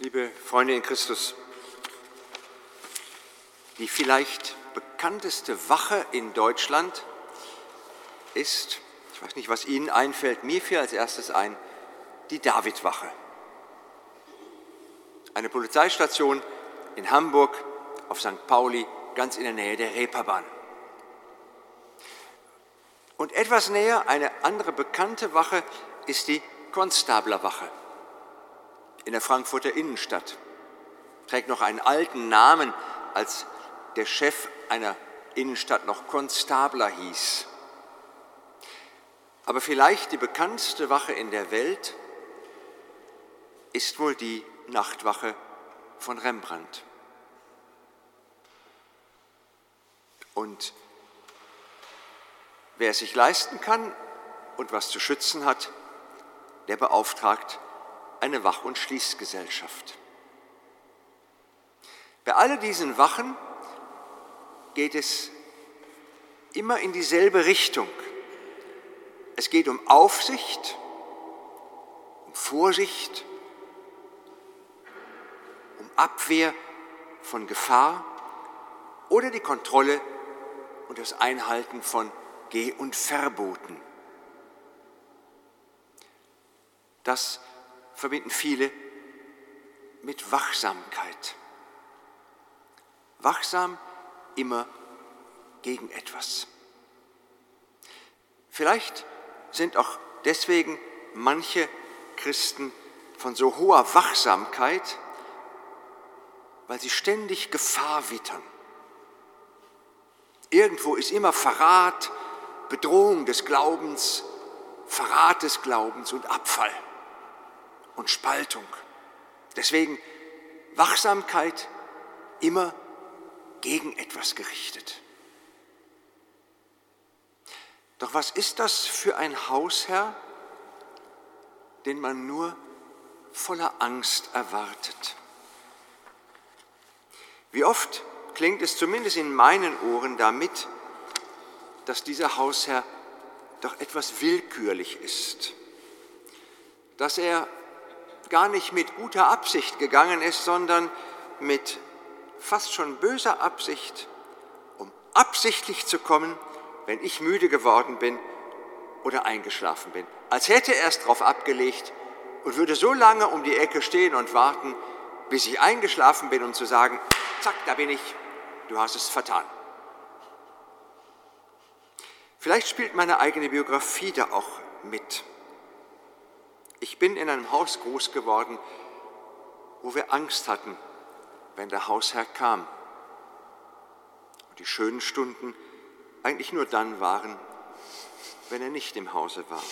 Liebe Freunde in Christus, die vielleicht bekannteste Wache in Deutschland ist, ich weiß nicht, was Ihnen einfällt, mir fiel als erstes ein, die Davidwache. Eine Polizeistation in Hamburg auf St. Pauli, ganz in der Nähe der Reeperbahn. Und etwas näher, eine andere bekannte Wache ist die Konstablerwache in der Frankfurter Innenstadt. Trägt noch einen alten Namen, als der Chef einer Innenstadt noch Konstabler hieß. Aber vielleicht die bekannteste Wache in der Welt ist wohl die Nachtwache von Rembrandt. Und wer es sich leisten kann und was zu schützen hat, der beauftragt eine Wach- und Schließgesellschaft. Bei all diesen Wachen geht es immer in dieselbe Richtung. Es geht um Aufsicht, um Vorsicht, um Abwehr von Gefahr oder die Kontrolle und das Einhalten von Geh- und Verboten. Das verbinden viele mit Wachsamkeit. Wachsam immer gegen etwas. Vielleicht sind auch deswegen manche Christen von so hoher Wachsamkeit, weil sie ständig Gefahr wittern. Irgendwo ist immer Verrat, Bedrohung des Glaubens, Verrat des Glaubens und Abfall und Spaltung. Deswegen Wachsamkeit immer gegen etwas gerichtet. Doch was ist das für ein Hausherr, den man nur voller Angst erwartet? Wie oft klingt es zumindest in meinen Ohren damit, dass dieser Hausherr doch etwas willkürlich ist, dass er gar nicht mit guter Absicht gegangen ist, sondern mit fast schon böser Absicht, um absichtlich zu kommen, wenn ich müde geworden bin oder eingeschlafen bin. Als hätte er es darauf abgelegt und würde so lange um die Ecke stehen und warten, bis ich eingeschlafen bin, um zu sagen, zack, da bin ich, du hast es vertan. Vielleicht spielt meine eigene Biografie da auch mit. Ich bin in einem Haus groß geworden, wo wir Angst hatten, wenn der Hausherr kam. Und die schönen Stunden eigentlich nur dann waren, wenn er nicht im Hause war.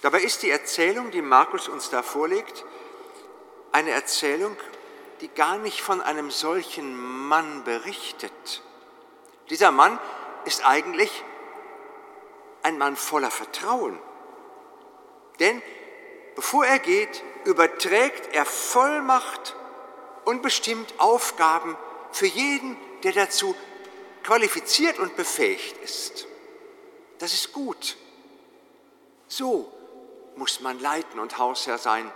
Dabei ist die Erzählung, die Markus uns da vorlegt, eine Erzählung, die gar nicht von einem solchen Mann berichtet. Dieser Mann ist eigentlich ein Mann voller Vertrauen. Denn bevor er geht, überträgt er Vollmacht und bestimmt Aufgaben für jeden, der dazu qualifiziert und befähigt ist. Das ist gut. So muss man leiten und Hausherr sein,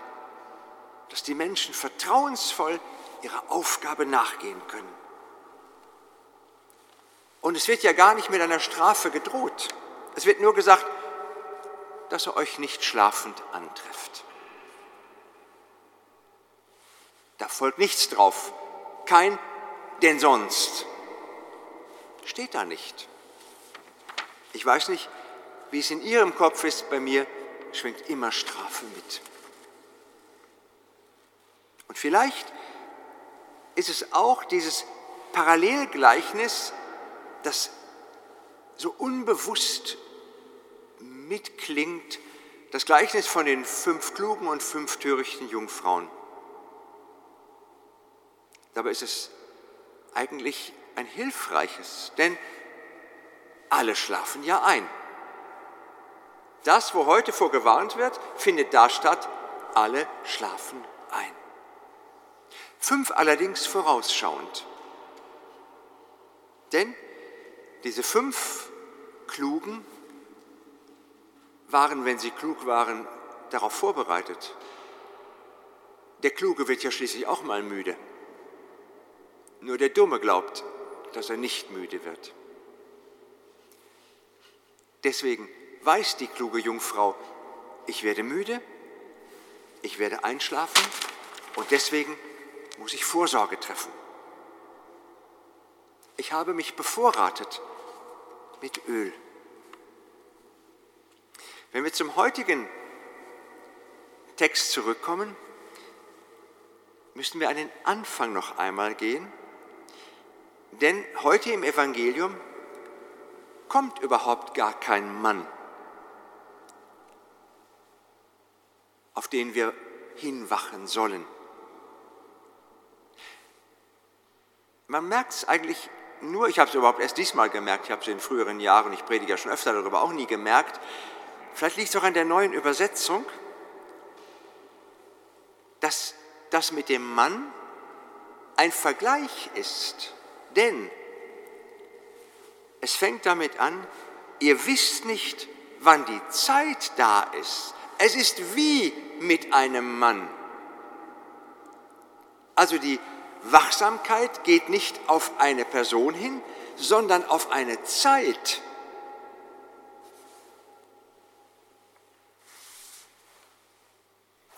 dass die Menschen vertrauensvoll ihrer Aufgabe nachgehen können. Und es wird ja gar nicht mit einer Strafe gedroht. Es wird nur gesagt, dass er euch nicht schlafend antrifft. Da folgt nichts drauf, kein denn sonst. Steht da nicht. Ich weiß nicht, wie es in Ihrem Kopf ist, bei mir schwingt immer Strafe mit. Und vielleicht ist es auch dieses Parallelgleichnis, das so unbewusst mitklingt, das Gleichnis von den fünf klugen und fünf törichten Jungfrauen. Dabei ist es eigentlich ein hilfreiches, denn alle schlafen ja ein. Das, wo heute vorgewarnt wird, findet da statt, alle schlafen ein. Fünf allerdings vorausschauend. Denn diese fünf Klugen waren, wenn sie klug waren, darauf vorbereitet. Der Kluge wird ja schließlich auch mal müde. Nur der Dumme glaubt, dass er nicht müde wird. Deswegen weiß die kluge Jungfrau, ich werde müde, ich werde einschlafen und deswegen muss ich Vorsorge treffen. Ich habe mich bevorratet mit Öl. Wenn wir zum heutigen Text zurückkommen, müssen wir an den Anfang noch einmal gehen, denn heute im Evangelium kommt überhaupt gar kein Mann, auf den wir hinwachen sollen. Man merkt es eigentlich nur, ich habe es überhaupt erst diesmal gemerkt, ich habe es in früheren Jahren, ich predige ja schon öfter darüber, auch nie gemerkt. Vielleicht liegt es auch an der neuen Übersetzung, dass das mit dem Mann ein Vergleich ist. Denn es fängt damit an, ihr wisst nicht, wann die Zeit da ist. Es ist wie mit einem Mann. Also die Wachsamkeit geht nicht auf eine Person hin, sondern auf eine Zeit.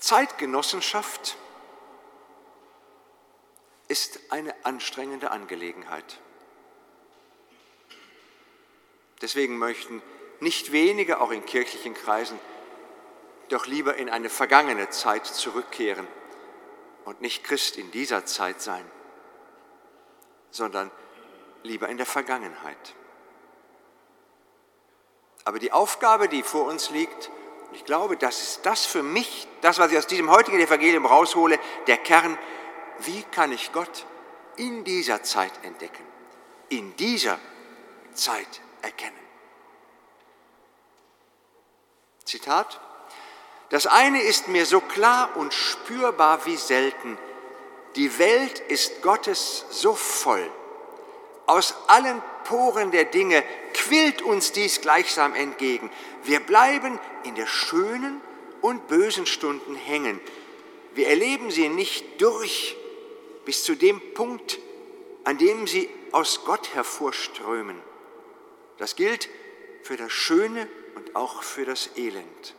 Zeitgenossenschaft ist eine anstrengende Angelegenheit. Deswegen möchten nicht wenige, auch in kirchlichen Kreisen, doch lieber in eine vergangene Zeit zurückkehren und nicht Christ in dieser Zeit sein, sondern lieber in der Vergangenheit. Aber die Aufgabe, die vor uns liegt, ich glaube, das ist das für mich, das, was ich aus diesem heutigen Evangelium raushole, der Kern, wie kann ich Gott in dieser Zeit entdecken, in dieser Zeit erkennen. Zitat, das eine ist mir so klar und spürbar wie selten. Die Welt ist Gottes so voll. Aus allen Poren der Dinge quillt uns dies gleichsam entgegen. Wir bleiben in der schönen und bösen Stunden hängen. Wir erleben sie nicht durch bis zu dem Punkt, an dem sie aus Gott hervorströmen. Das gilt für das Schöne und auch für das Elend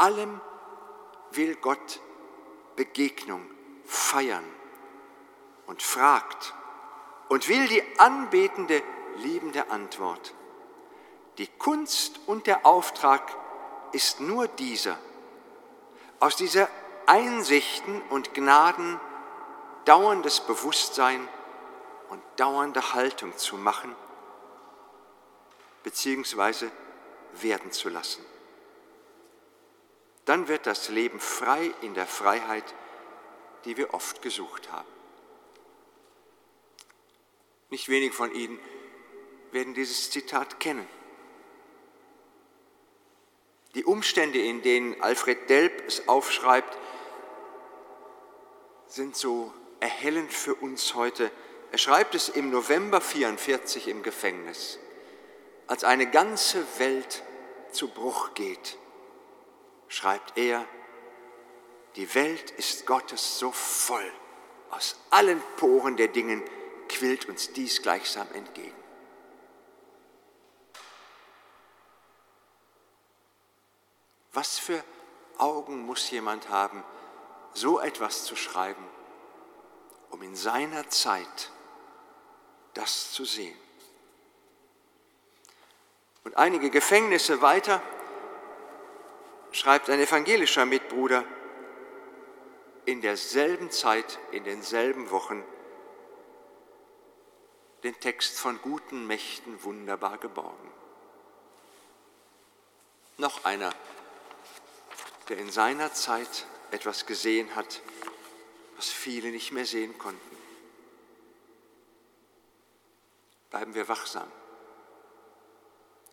allem will Gott Begegnung feiern und fragt und will die anbetende, liebende Antwort. Die Kunst und der Auftrag ist nur dieser, aus dieser Einsichten und Gnaden dauerndes Bewusstsein und dauernde Haltung zu machen, beziehungsweise werden zu lassen dann wird das Leben frei in der Freiheit, die wir oft gesucht haben. Nicht wenig von Ihnen werden dieses Zitat kennen. Die Umstände, in denen Alfred Delp es aufschreibt, sind so erhellend für uns heute. Er schreibt es im November 1944 im Gefängnis, als eine ganze Welt zu Bruch geht schreibt er, die Welt ist Gottes so voll, aus allen Poren der Dingen quillt uns dies gleichsam entgegen. Was für Augen muss jemand haben, so etwas zu schreiben, um in seiner Zeit das zu sehen? Und einige Gefängnisse weiter schreibt ein evangelischer Mitbruder, in derselben Zeit, in denselben Wochen den Text von guten Mächten wunderbar geborgen. Noch einer, der in seiner Zeit etwas gesehen hat, was viele nicht mehr sehen konnten. Bleiben wir wachsam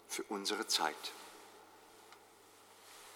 für unsere Zeit.